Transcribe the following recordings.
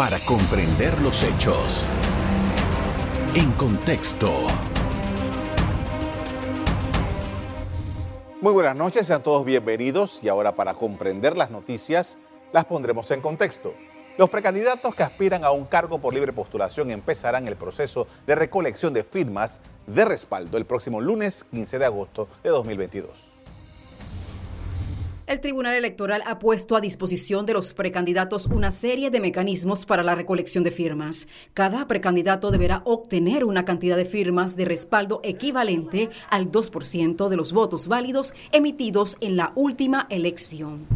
para comprender los hechos. En contexto. Muy buenas noches, sean todos bienvenidos y ahora para comprender las noticias las pondremos en contexto. Los precandidatos que aspiran a un cargo por libre postulación empezarán el proceso de recolección de firmas de respaldo el próximo lunes 15 de agosto de 2022. El Tribunal Electoral ha puesto a disposición de los precandidatos una serie de mecanismos para la recolección de firmas. Cada precandidato deberá obtener una cantidad de firmas de respaldo equivalente al 2% de los votos válidos emitidos en la última elección.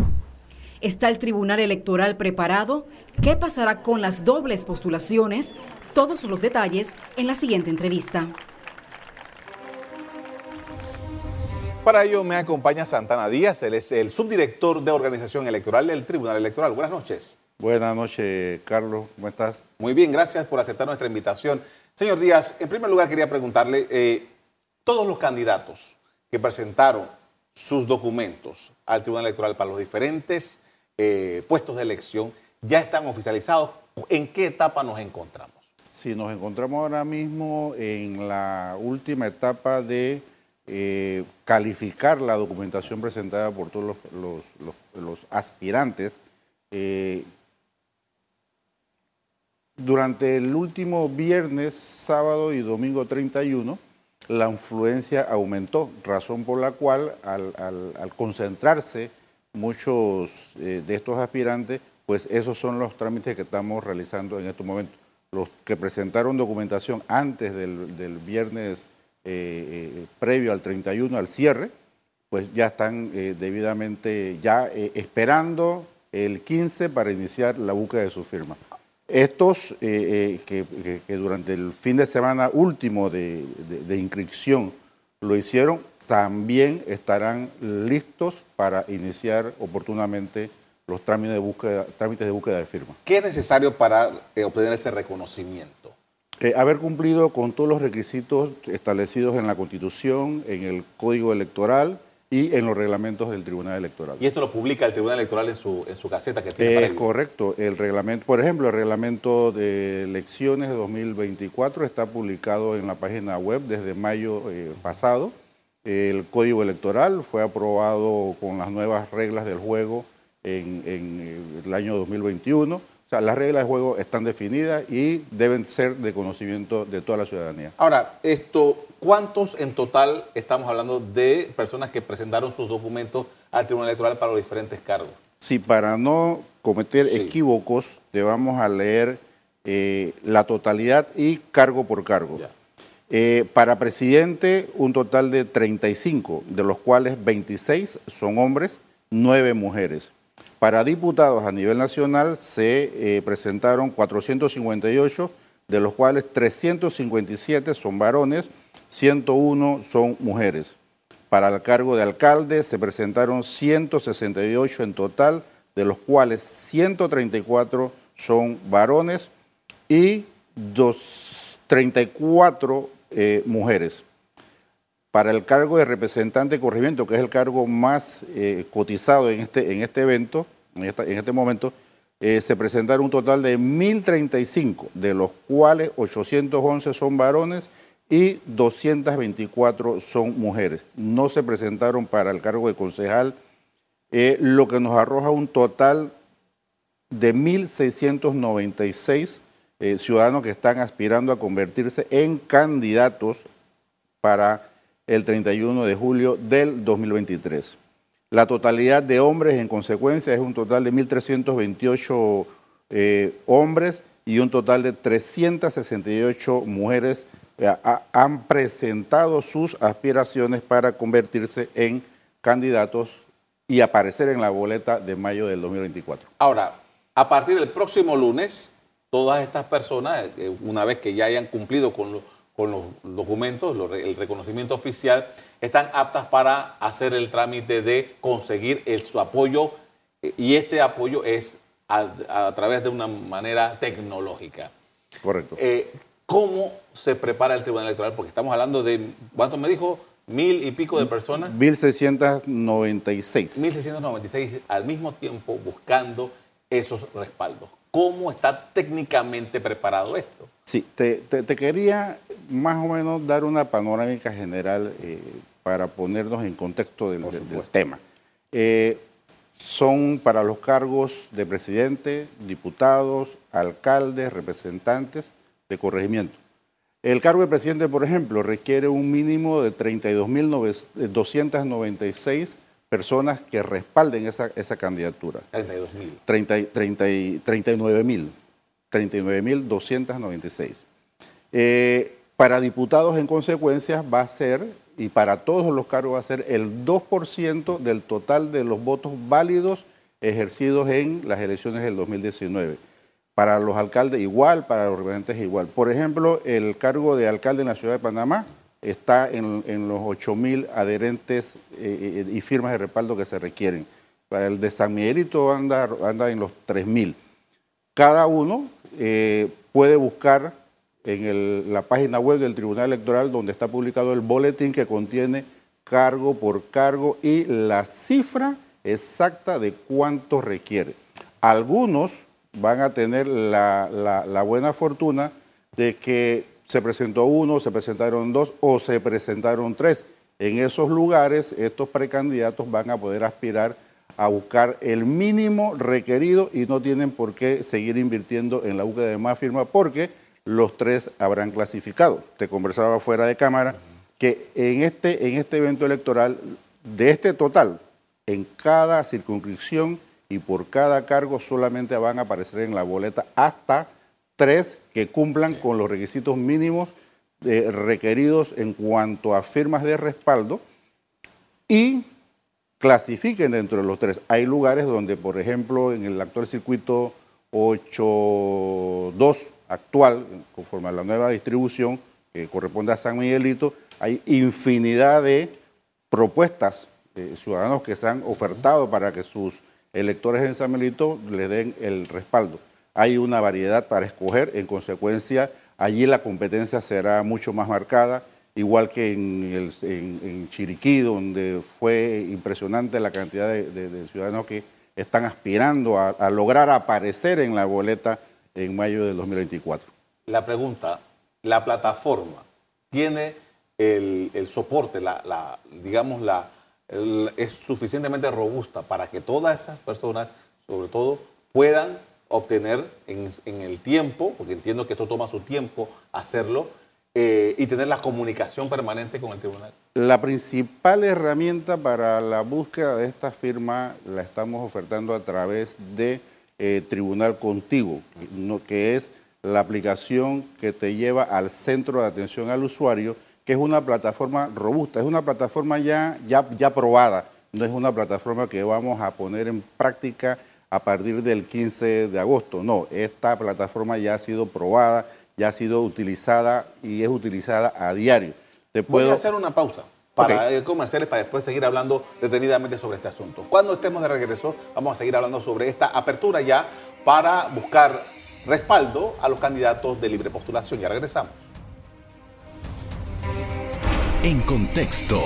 ¿Está el Tribunal Electoral preparado? ¿Qué pasará con las dobles postulaciones? Todos los detalles en la siguiente entrevista. Para ello me acompaña Santana Díaz, él es el subdirector de organización electoral del Tribunal Electoral. Buenas noches. Buenas noches, Carlos. ¿Cómo estás? Muy bien, gracias por aceptar nuestra invitación. Señor Díaz, en primer lugar quería preguntarle, eh, todos los candidatos que presentaron sus documentos al Tribunal Electoral para los diferentes eh, puestos de elección ya están oficializados. ¿En qué etapa nos encontramos? Sí, nos encontramos ahora mismo en la última etapa de eh, calificar la documentación presentada por todos los, aspirantes. Eh, durante el último viernes, sábado y domingo 31, la influencia aumentó, razón por la cual al concentrarse muchos eh, de estos aspirantes, pues esos son los trámites que estamos realizando en estos momentos. Los que presentaron documentación antes del, viernes eh, eh, previo al 31, al cierre, pues ya están debidamente ya esperando el 15 para iniciar la búsqueda de su firma. Estos que, durante el fin de semana último de inscripción lo hicieron, también estarán listos para iniciar oportunamente los trámites de búsqueda, trámites de, búsqueda de firma. ¿Qué es necesario para eh, obtener ese reconocimiento? Eh, haber cumplido con todos los requisitos establecidos en la Constitución, en el Código Electoral y en los reglamentos del Tribunal Electoral. ¿Y esto lo publica el Tribunal Electoral en su, en su caseta que tiene? es correcto. El reglamento, por ejemplo, el reglamento de elecciones de 2024 está publicado en la página web desde mayo eh, pasado el código electoral fue aprobado con las nuevas reglas del juego en, el año 2021. O sea, las reglas de juego están definidas y deben ser de conocimiento de toda la ciudadanía. Ahora, esto, ¿cuántos en total estamos hablando de personas que presentaron sus documentos al Tribunal Electoral para los diferentes cargos? Sí, para no cometer equívocos, te vamos a leer eh, la totalidad y cargo por cargo. Eh, para presidente, un total de 35, de los cuales 26 son hombres, 9 mujeres. Para diputados a nivel nacional se eh, presentaron 458, de los cuales 357 son varones, 101 son mujeres. Para el cargo de alcalde se presentaron 168 en total, de los cuales 134 son varones y 34 eh, mujeres. Para el cargo de representante de corregimiento, que es el cargo más eh, cotizado en este, en este evento, en, este momento, eh, se presentaron un total de 1.035, de los cuales 811 son varones y 224 son mujeres. No se presentaron para el cargo de concejal, lo que nos arroja un total de 1.696 eh, ciudadanos que están aspirando a convertirse en candidatos para el 31 de julio del 2023. La totalidad de hombres, en consecuencia, es un total de 1.328 eh, hombres y un total de 368 mujeres eh, han presentado sus aspiraciones para convertirse en candidatos y aparecer en la boleta de mayo del 2024. Ahora, a partir del próximo lunes, todas estas personas, eh, una vez que ya hayan cumplido con, los documentos, el reconocimiento oficial, están aptas para hacer el trámite de conseguir su apoyo eh, y este apoyo es a, través de una manera tecnológica. Correcto. Eh, ¿Cómo se prepara el Tribunal Electoral? Porque estamos hablando de, ¿cuánto me dijo? Mil y pico de personas. 1.696. 1.696 al mismo tiempo buscando esos respaldos. ¿Cómo está técnicamente preparado esto? Sí, te, quería más o menos dar una panorámica general eh, para ponernos en contexto del, tema. Eh, son para los cargos de presidente, diputados, alcaldes, representantes de corregimiento. El cargo de presidente, por ejemplo, requiere un mínimo de 32.296 personas que respalden esa, esa candidatura. 32.000. 39.000. 39.296. Eh, para diputados, en consecuencia, va a ser, y para todos los cargos va a ser el 2% del total de los votos válidos ejercidos en las elecciones del 2019. Para los alcaldes igual, para los representantes igual. Por ejemplo, el cargo de alcalde en la ciudad de Panamá está en, los 8.000 adherentes eh, eh, y firmas de respaldo que se requieren. Para el de San Miguelito anda, anda en los 3.000. Cada uno eh, puede buscar en la página web del Tribunal Electoral donde está publicado el boletín que contiene cargo por cargo y la cifra exacta de cuánto requiere. Algunos van a tener la, buena fortuna de que se presentó uno, se presentaron dos o se presentaron tres. En esos lugares estos precandidatos van a poder aspirar a buscar el mínimo requerido y no tienen por qué seguir invirtiendo en la búsqueda de más firmas porque los tres habrán clasificado. Te conversaba fuera de cámara que en este, en este evento electoral, de este total, en cada circunscripción y por cada cargo solamente van a aparecer en la boleta hasta tres que cumplan con los requisitos mínimos eh, requeridos en cuanto a firmas de respaldo y clasifiquen dentro de los tres. Hay lugares donde, por ejemplo, en el actual circuito 8.2 actual, conforme a la nueva distribución que corresponde a San Miguelito, hay infinidad de propuestas ciudadanos que se han ofertado para que sus electores en San Miguelito le den el respaldo. Hay una variedad para escoger, en consecuencia, allí la competencia será mucho más marcada, igual que en, Chiriquí, donde fue impresionante la cantidad de, ciudadanos que están aspirando a, lograr aparecer en la boleta en mayo del 2024. La pregunta, ¿la plataforma tiene el, soporte, la, digamos, la, es suficientemente robusta para que todas esas personas, sobre todo, puedan obtener en, en, el tiempo, porque entiendo que esto toma su tiempo hacerlo, eh, y tener la comunicación permanente con el tribunal? La principal herramienta para la búsqueda de esta firma la estamos ofertando a través de eh, Tribunal Contigo, que es la aplicación que te lleva al centro de atención al usuario, que es una plataforma robusta, es una plataforma ya, ya, ya probada, no es una plataforma que vamos a poner en práctica a partir del 15 de agosto, no, esta plataforma ya ha sido probada, ya ha sido utilizada y es utilizada a diario. Te puedo... Voy a hacer una pausa para comerciales para después seguir hablando detenidamente sobre este asunto. Cuando estemos de regreso, vamos a seguir hablando sobre esta apertura ya para buscar respaldo a los candidatos de libre postulación. Ya regresamos. En contexto.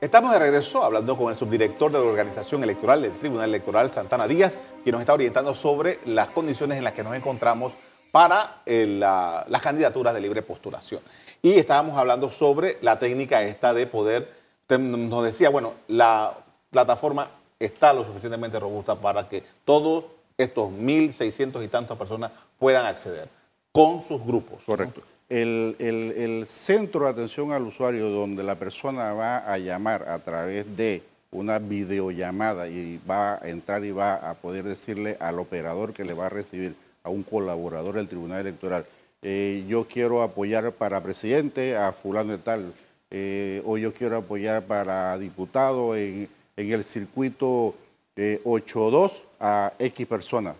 Estamos de regreso hablando con el subdirector de la Organización Electoral del Tribunal Electoral, Santana Díaz, quien nos está orientando sobre las condiciones en las que nos encontramos para eh, las candidaturas de libre postulación. Y estábamos hablando sobre la técnica esta de poder, nos decía, bueno, la plataforma está lo suficientemente robusta para que todos estos 1.600 y tantas personas puedan acceder con sus grupos. Correcto el, centro de atención al usuario donde la persona va a llamar a través de una videollamada y va a entrar y va a poder decirle al operador que le va a recibir a un colaborador del Tribunal Electoral, eh, yo quiero apoyar para presidente a fulano de tal, eh, o yo quiero apoyar para diputado en, el circuito 8.2 eh, a X persona.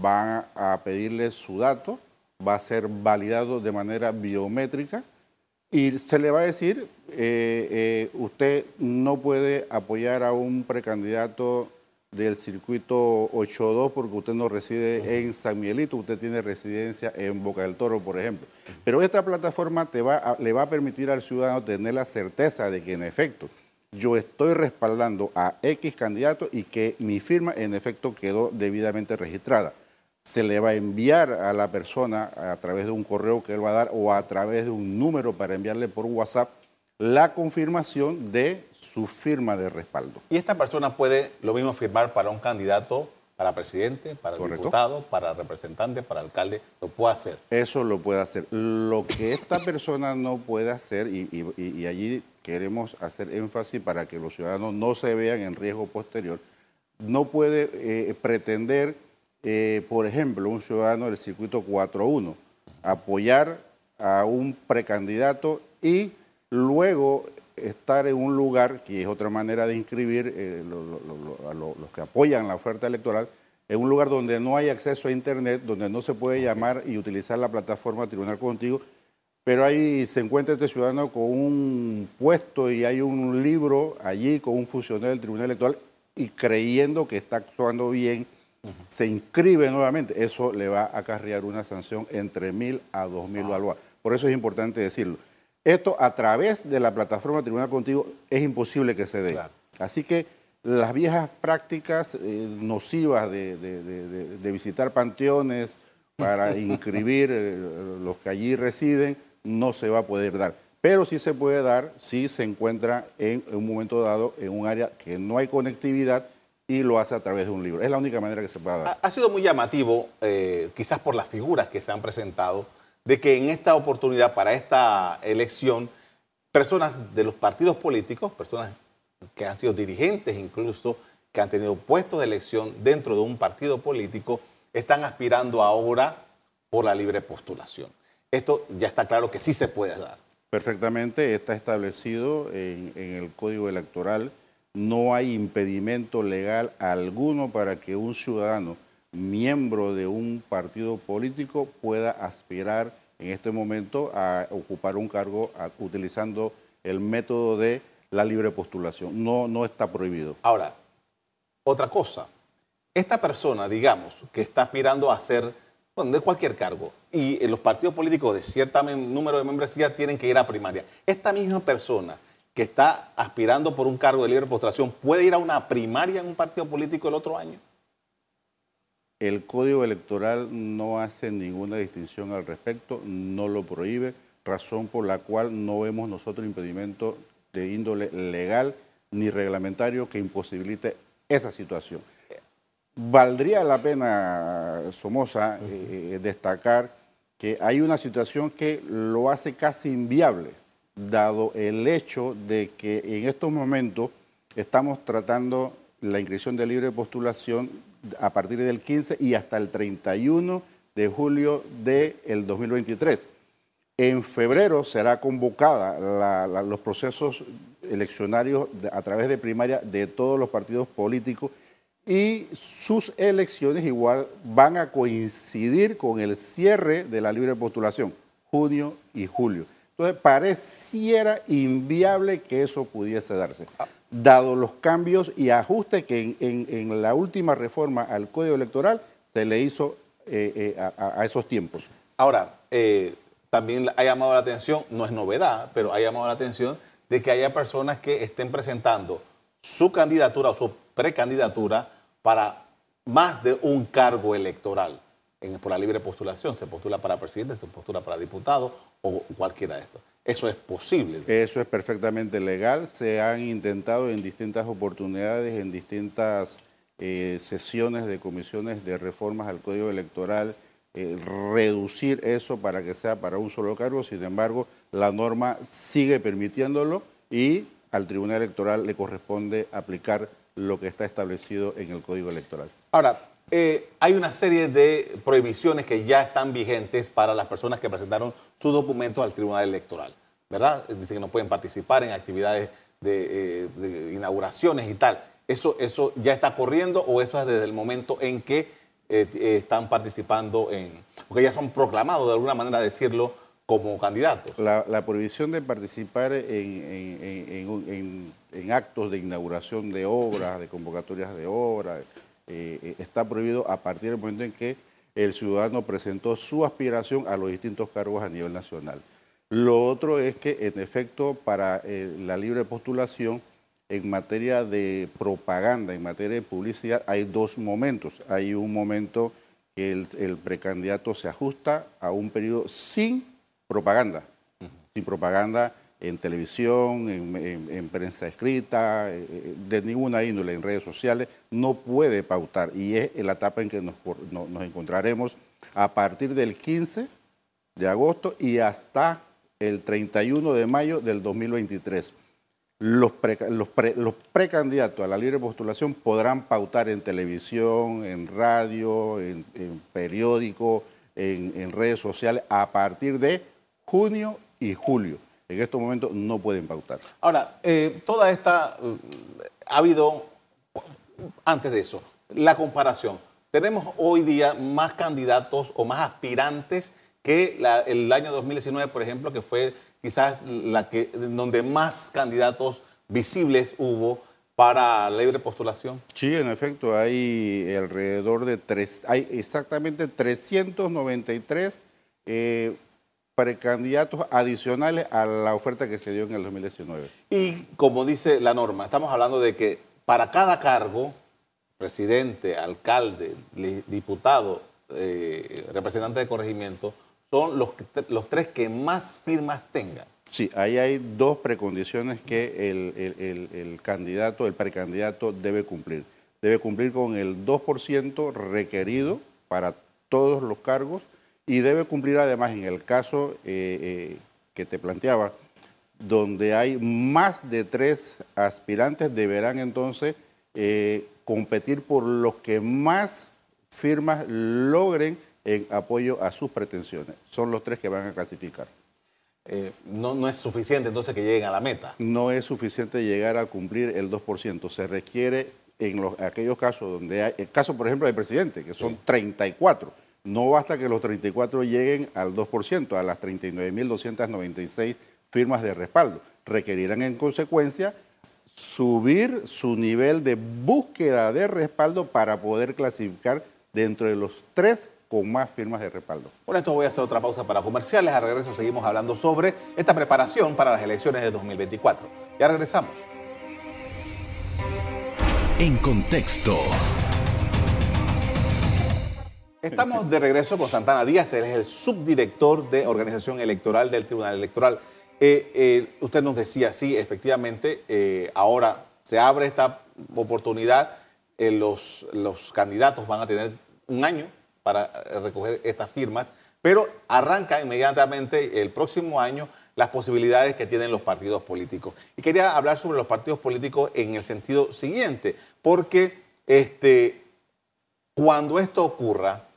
Van a pedirle su dato va a ser validado de manera biométrica y se le va a decir, eh, usted no puede apoyar a un precandidato del circuito 8.2 porque usted no reside en San Miguelito, usted tiene residencia en Boca del Toro, por ejemplo. Pero esta plataforma te va le va a permitir al ciudadano tener la certeza de que en efecto yo estoy respaldando a X candidato y que mi firma en efecto quedó debidamente registrada. Se le va a enviar a la persona a través de un correo que él va a dar o a través de un número para enviarle por WhatsApp la confirmación de su firma de respaldo. Y esta persona puede lo mismo firmar para un candidato, para presidente, para diputado, para representante, para alcalde, lo puede hacer. Eso lo puede hacer. Lo que esta persona no puede hacer, y, allí queremos hacer énfasis para que los ciudadanos no se vean en riesgo posterior, no puede eh, pretender, eh, por ejemplo, un ciudadano del circuito 4.1, apoyar a un precandidato y luego estar en un lugar, que es otra manera de inscribir eh, a los que apoyan la oferta electoral, en un lugar donde no hay acceso a Internet, donde no se puede llamar y utilizar la plataforma Tribunal Contigo, pero ahí se encuentra este ciudadano con un puesto y hay un libro allí con un funcionario del Tribunal Electoral y creyendo que está actuando bien, se inscribe nuevamente. Eso le va a acarrear una sanción entre mil a dos mil wow. Por eso es importante decirlo. Esto a través de la plataforma Tribunal Contigo es imposible que se dé. Así que las viejas prácticas eh, nocivas de, visitar panteones para inscribir eh, los que allí residen no se va a poder dar. Pero sí se puede dar si se encuentra en, un momento dado en un área que no hay conectividad y lo hace a través de un libro. Es la única manera que se pueda dar. Ha, sido muy llamativo, eh, quizás por las figuras que se han presentado, de que en esta oportunidad, para esta elección, personas de los partidos políticos, personas que han sido dirigentes incluso, que han tenido puestos de elección dentro de un partido político, están aspirando ahora por la libre postulación. Esto ya está claro que sí se puede dar. Perfectamente, está establecido en, el Código Electoral. No hay impedimento legal alguno para que un ciudadano miembro de un partido político pueda aspirar en este momento a ocupar un cargo utilizando el método de la libre postulación. No, no está prohibido. Ahora, otra cosa. Esta persona, digamos, que está aspirando a ser, bueno, de cualquier cargo, y los partidos políticos de cierto número de membresía tienen que ir a primaria. Esta misma persona que está aspirando por un cargo de libre postulación puede ir a una primaria en un partido político el otro año. El código electoral no hace ninguna distinción al respecto, no lo prohíbe, razón por la cual no vemos nosotros impedimento de índole legal ni reglamentario que imposibilite esa situación. Valdría la pena, Somoza, eh, destacar que hay una situación que lo hace casi inviable, dado el hecho de que en estos momentos estamos tratando la inscripción de libre postulación a partir del 15 y hasta el 31 de julio del 2023. En febrero será convocada los procesos eleccionarios a través de primaria de todos los partidos políticos y sus elecciones igual van a coincidir con el cierre de la libre postulación, junio y julio. Entonces pareciera inviable que eso pudiese darse dado los cambios y ajustes que en, la última reforma al Código Electoral se le hizo eh, eh, a, esos tiempos. Ahora, eh, también ha llamado la atención, no es novedad, pero ha llamado la atención de que haya personas que estén presentando su candidatura o su precandidatura para más de un cargo electoral por la libre postulación. Se postula para presidente, se postula para diputado o cualquiera de estos. Eso es posible. Eso es perfectamente legal. Se han intentado en distintas oportunidades, en distintas eh, sesiones de comisiones de reformas al Código Electoral, eh, reducir eso para que sea para un solo cargo. Sin embargo, la norma sigue permitiéndolo y al Tribunal Electoral le corresponde aplicar lo que está establecido en el Código Electoral. Ahora, eh, hay una serie de prohibiciones que ya están vigentes para las personas que presentaron sus documentos al Tribunal Electoral, ¿verdad? Dicen que no pueden participar en actividades de, eh, inauguraciones y tal. ¿Eso, ¿Eso ya está corriendo o eso es desde el momento en que eh, están participando en... porque ya son proclamados, de alguna manera decirlo, como candidatos? La, prohibición de participar en actos de inauguración de obras, de convocatorias de obras eh, eh, está prohibido a partir del momento en que el ciudadano presentó su aspiración a los distintos cargos a nivel nacional. Lo otro es que, en efecto, para eh, la libre postulación, en materia de propaganda, en materia de publicidad, hay dos momentos. Hay un momento que el, precandidato se ajusta a un periodo sin propaganda, sin propaganda en televisión, en, prensa escrita, eh, eh, de ninguna índole, en redes sociales, no puede pautar. Y es la etapa en que nos, nos encontraremos a partir del 15 de agosto y hasta el 31 de mayo del 2023 los, precandidatos a la libre postulación podrán pautar en televisión, en radio, en, periódico, en, redes sociales a partir de junio y julio. En estos momentos no pueden pautar. Ahora, eh, toda esta, ha habido, antes de eso, la comparación. Tenemos hoy día más candidatos o más aspirantes que el año 2019, por ejemplo, que fue quizás la que, donde más candidatos visibles hubo para libre postulación. Sí, en efecto, hay alrededor de tres, hay exactamente 393 eh, precandidatos adicionales a la oferta que se dio en el 2019. Y como dice la norma, estamos hablando de que para cada cargo, presidente, alcalde, diputado, eh, representante de corregimiento, son los, los tres que más firmas tengan. Sí, ahí hay dos precondiciones que el, candidato, el precandidato debe cumplir. Debe cumplir con el 2% requerido para todos los cargos y debe cumplir además en el caso eh, eh, que te planteaba, donde hay más de tres aspirantes, deberán entonces eh, competir por los que más firmas logren en apoyo a sus pretensiones. Son los tres que van a clasificar. Eh, no, no es suficiente entonces que lleguen a la meta. No es suficiente llegar a cumplir el 2%. Se requiere en los, aquellos casos donde hay, el caso por ejemplo del presidente, que son 34. No basta que los 34 lleguen al 2%, a las 39.296 firmas de respaldo. Requerirán en consecuencia subir su nivel de búsqueda de respaldo para poder clasificar dentro de los tres con más firmas de respaldo. Por esto voy a hacer otra pausa para comerciales. A regreso seguimos hablando sobre esta preparación para las elecciones de 2024. Ya regresamos. En contexto. Estamos de regreso con Santana Díaz, él es el subdirector de organización electoral del Tribunal Electoral. Eh, eh, usted nos decía, sí, efectivamente, eh, ahora se abre esta oportunidad, los, los candidatos van a tener un año para recoger estas firmas, pero arranca inmediatamente el próximo año las posibilidades que tienen los partidos políticos. Y quería hablar sobre los partidos políticos en el sentido siguiente, porque este, cuando esto ocurra,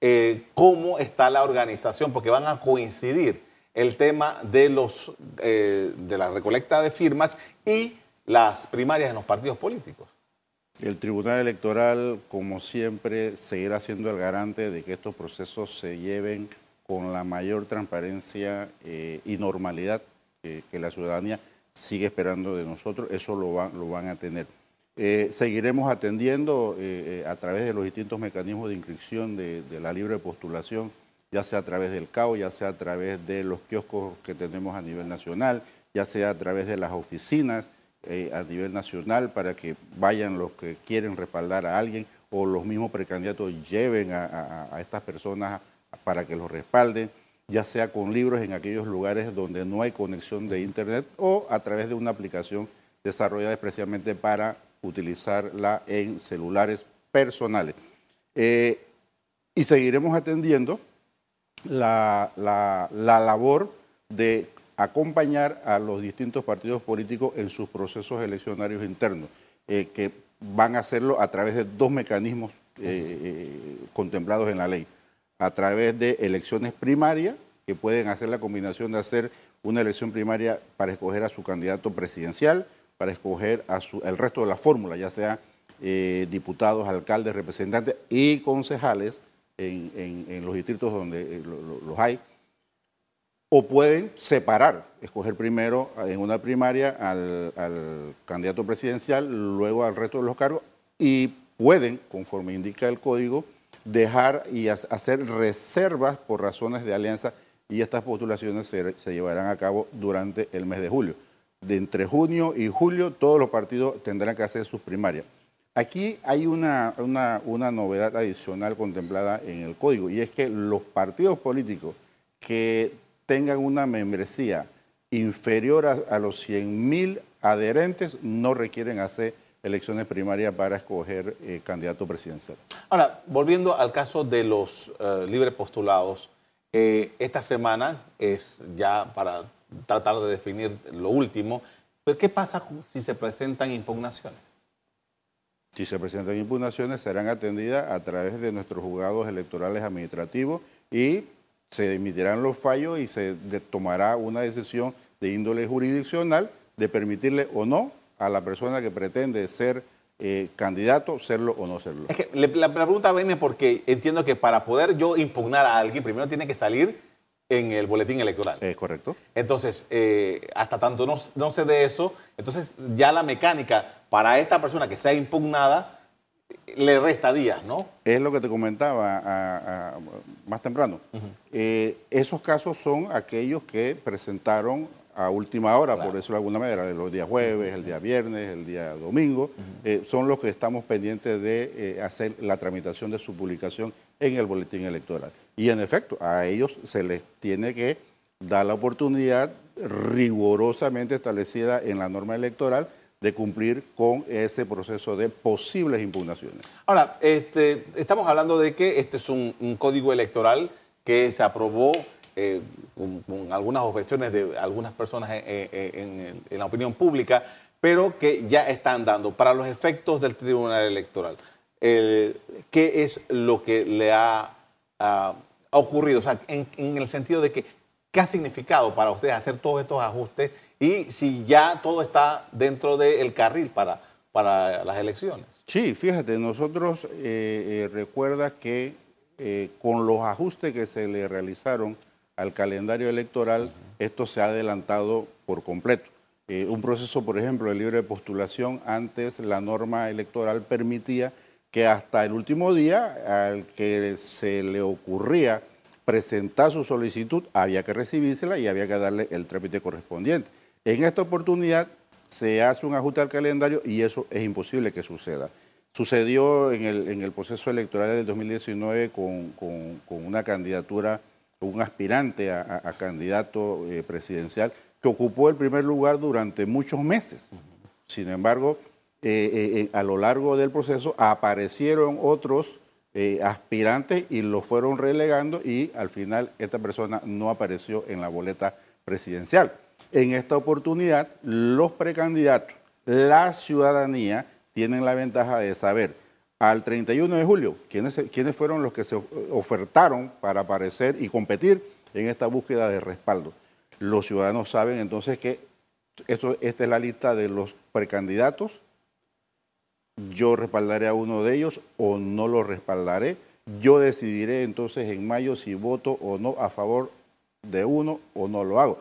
eh, cómo está la organización, porque van a coincidir el tema de, los, eh, de la recolecta de firmas y las primarias en los partidos políticos. El Tribunal Electoral, como siempre, seguirá siendo el garante de que estos procesos se lleven con la mayor transparencia eh, y normalidad que, la ciudadanía sigue esperando de nosotros. Eso lo, lo van a tener. Eh, seguiremos atendiendo eh, a través de los distintos mecanismos de inscripción de, de, la libre postulación, ya sea a través del CAO, ya sea a través de los kioscos que tenemos a nivel nacional, ya sea a través de las oficinas eh, a nivel nacional para que vayan los que quieren respaldar a alguien o los mismos precandidatos lleven a, estas personas para que los respalden, ya sea con libros en aquellos lugares donde no hay conexión de Internet o a través de una aplicación desarrollada especialmente para utilizarla en celulares personales. Eh, y seguiremos atendiendo la, la, la labor de acompañar a los distintos partidos políticos en sus procesos eleccionarios internos, eh, que van a hacerlo a través de dos mecanismos eh, contemplados en la ley. A través de elecciones primarias, que pueden hacer la combinación de hacer una elección primaria para escoger a su candidato presidencial, para escoger el resto de la fórmula, ya sea diputados, alcaldes, representantes y concejales en, los distritos donde los hay o pueden separar, escoger primero en una primaria al, candidato presidencial, luego al resto de los cargos, y pueden, conforme indica el código, dejar y hacer reservas por razones de alianza y estas postulaciones se, llevarán a cabo durante el mes de julio. De entre junio y julio todos los partidos tendrán que hacer sus primarias. Aquí hay una, una, novedad adicional contemplada en el código y es que los partidos políticos que tengan una membresía inferior a, los 100.000 adherentes no requieren hacer elecciones primarias para escoger eh, candidato presidencial. Ahora, volviendo al caso de los eh, libres postulados, eh, esta semana es ya para tratar de definir lo último, pero ¿qué pasa si se presentan impugnaciones? Si se presentan impugnaciones, serán atendidas a través de nuestros juzgados electorales administrativos y se emitirán los fallos y se tomará una decisión de índole jurisdiccional de permitirle o no a la persona que pretende ser eh, candidato, serlo o no serlo. Es que la, pregunta viene porque entiendo que para poder yo impugnar a alguien, primero tiene que salir en el boletín electoral. Es correcto. Entonces, eh, hasta tanto no, no se dé eso, entonces ya la mecánica para esta persona que sea impugnada le resta días, ¿no? Es lo que te comentaba más temprano. Eh, esos casos son aquellos que presentaron a última hora, por decirlo de alguna manera, los días jueves, el día viernes, el día domingo, eh, son los que estamos pendientes de eh, hacer la tramitación de su publicación en el boletín electoral. Y en efecto, a ellos se les tiene que dar la oportunidad rigurosamente establecida en la norma electoral de cumplir con ese proceso de posibles impugnaciones. Ahora, este, estamos hablando de que este es un código electoral que se aprobó eh, con, algunas objeciones de algunas personas en, la opinión pública, pero que ya están dando para los efectos del Tribunal Electoral. ¿Qué es lo que le ha, ocurrido? O sea, en, el sentido de que, ¿qué ha significado para ustedes hacer todos estos ajustes y si ya todo está dentro del carril para, para las elecciones? Sí, fíjate, nosotros eh, eh, recuerda que con los ajustes que se le realizaron al calendario electoral, esto se ha adelantado por completo. Eh, un proceso, por ejemplo, de libre postulación, antes la norma electoral permitía que hasta el último día al que se le ocurría presentar su solicitud, había que recibírsela y había que darle el trámite correspondiente. En esta oportunidad se hace un ajuste al calendario y eso es imposible que suceda. Sucedió en el, proceso electoral del 2019 con, con una candidatura un aspirante a, candidato eh, presidencial que ocupó el primer lugar durante muchos meses. Sin embargo, eh, eh, a lo largo del proceso aparecieron otros aspirantes y los fueron relegando y al final esta persona no apareció en la boleta presidencial. En esta oportunidad, los precandidatos, la ciudadanía, tienen la ventaja de saber al 31 de julio, ¿quiénes, ¿quiénes fueron los que se ofertaron para aparecer y competir en esta búsqueda de respaldo? Los ciudadanos saben entonces que esto, esta es la lista de los precandidatos. Yo respaldaré a uno de ellos o no lo respaldaré. Yo decidiré entonces en mayo si voto o no a favor de uno o no lo hago.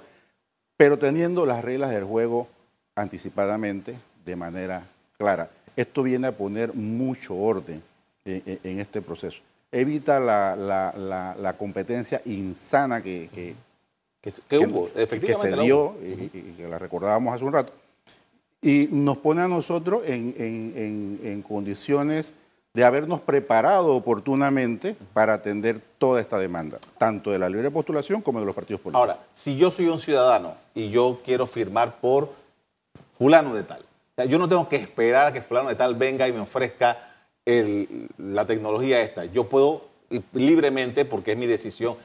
Pero teniendo las reglas del juego anticipadamente, de manera clara. Esto viene a poner mucho orden en, este proceso. Evita la, competencia insana que, que, hubo, efectivamente. Que se dio y, que la recordábamos hace un rato. Y nos pone a nosotros en, condiciones de habernos preparado oportunamente para atender toda esta demanda, tanto de la libre postulación como de los partidos políticos. Ahora, si yo soy un ciudadano y yo quiero firmar por fulano de tal, yo no tengo que esperar a que fulano de tal venga y me ofrezca la tecnología esta. Yo puedo libremente, porque es mi decisión,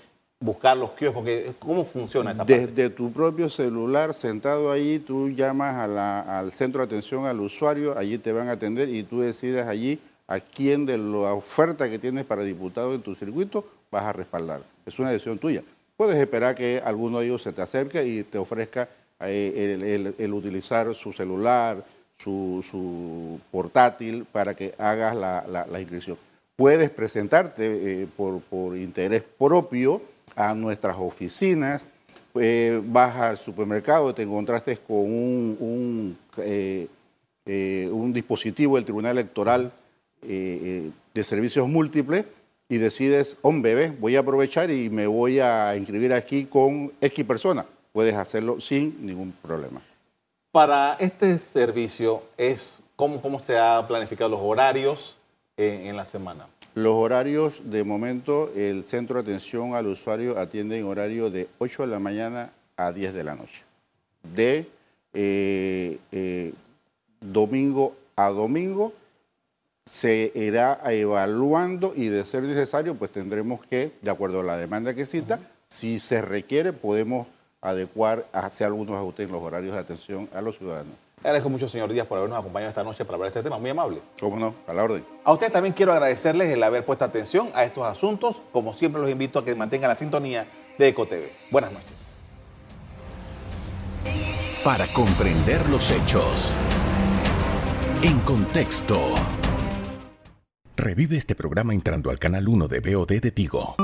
buscar los kioscos. ¿Cómo funciona esta parte? Desde tu propio celular, sentado ahí, tú llamas al centro de atención al usuario, allí te van a atender y tú decides allí a quién de la oferta que tienes para diputado en tu circuito vas a respaldar. Es una decisión tuya. Puedes esperar que alguno de ellos se te acerque y te ofrezca eh, el utilizar su celular, su, portátil para que hagas la, inscripción. Puedes presentarte eh, por, interés propio a nuestras oficinas, eh, vas al supermercado, te encontraste con un, eh, un dispositivo del Tribunal Electoral de servicios múltiples y decides, hombre, bebé, voy a aprovechar y me voy a inscribir aquí con X persona. Puedes hacerlo sin ningún problema. Para este servicio, es ¿cómo, cómo se ha planificado los horarios en la semana? Los horarios, de momento, el centro de atención al usuario atiende en horario de 8 de la mañana a 10 de la noche. De eh, eh, domingo a domingo se irá evaluando y de ser necesario, pues tendremos que, de acuerdo a la demanda que cita, si se requiere, podemos adecuar, hacer algunos ajustes en los horarios de atención a los ciudadanos. Agradezco mucho, señor Díaz, por habernos acompañado esta noche para hablar de este tema. Muy amable. ¿Cómo no? A la orden. A ustedes también quiero agradecerles el haber puesto atención a estos asuntos. Como siempre, los invito a que mantengan la sintonía de EcoTV. Buenas noches. Para comprender los hechos. En contexto. Revive este programa entrando al canal 1 de BOD de Tigo.